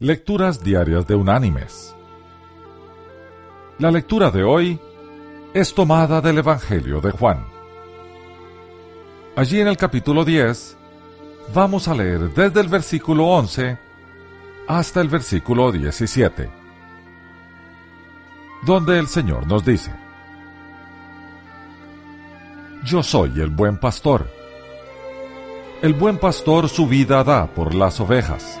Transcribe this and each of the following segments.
Lecturas Diarias de Unánimes. La lectura de hoy es tomada del Evangelio de Juan. Allí en el capítulo 10 vamos a leer desde el versículo 11 hasta el versículo 17, donde el Señor nos dice, Yo soy el buen pastor. El buen pastor su vida da por las ovejas.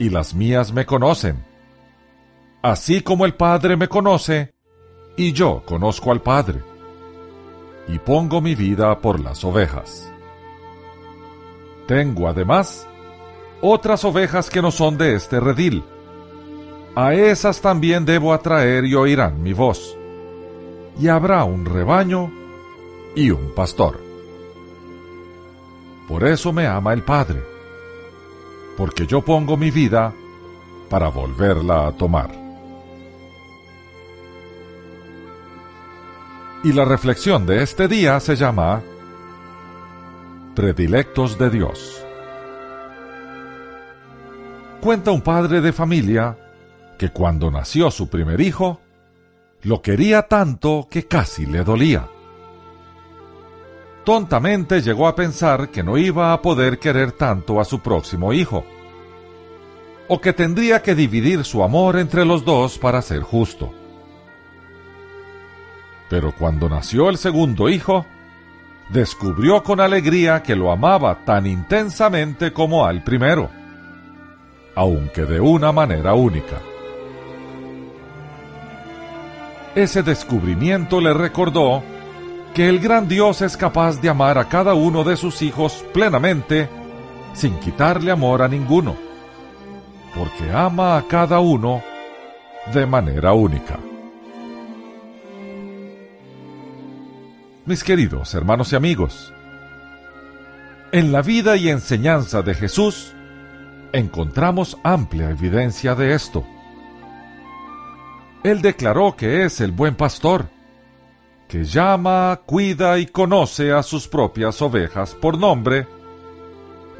y las mías me conocen, así como el Padre me conoce, y yo conozco al Padre, y pongo mi vida por las ovejas. Tengo además otras ovejas que no son de este redil. A esas también debo atraer y oirán mi voz. Y habrá un rebaño y un pastor. Por eso me ama el Padre, porque yo pongo mi vida para volverla a tomar. Y la reflexión de este día se llama Predilectos de Dios. Cuenta un padre de familia que cuando nació su primer hijo, lo quería tanto que casi le dolía tontamente llegó a pensar que no iba a poder querer tanto a su próximo hijo, o que tendría que dividir su amor entre los dos para ser justo. Pero cuando nació el segundo hijo, descubrió con alegría que lo amaba tan intensamente como al primero, aunque de una manera única. Ese descubrimiento le recordó que el gran Dios es capaz de amar a cada uno de sus hijos plenamente, sin quitarle amor a ninguno, porque ama a cada uno de manera única. Mis queridos hermanos y amigos, en la vida y enseñanza de Jesús encontramos amplia evidencia de esto. Él declaró que es el buen pastor, que llama, cuida y conoce a sus propias ovejas por nombre,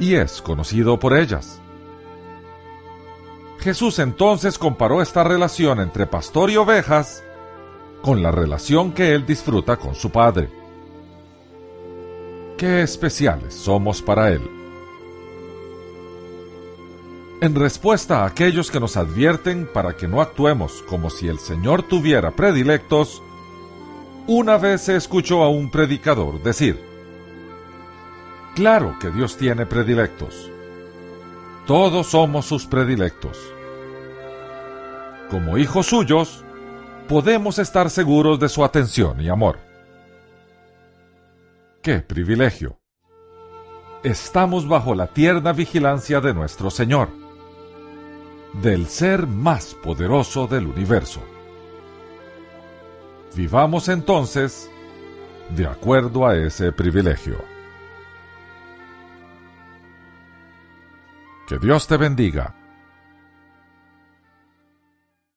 y es conocido por ellas. Jesús entonces comparó esta relación entre pastor y ovejas con la relación que él disfruta con su Padre. Qué especiales somos para él. En respuesta a aquellos que nos advierten para que no actuemos como si el Señor tuviera predilectos, una vez se escuchó a un predicador decir, Claro que Dios tiene predilectos. Todos somos sus predilectos. Como hijos suyos, podemos estar seguros de su atención y amor. ¡Qué privilegio! Estamos bajo la tierna vigilancia de nuestro Señor, del ser más poderoso del universo. Vivamos entonces de acuerdo a ese privilegio. Que Dios te bendiga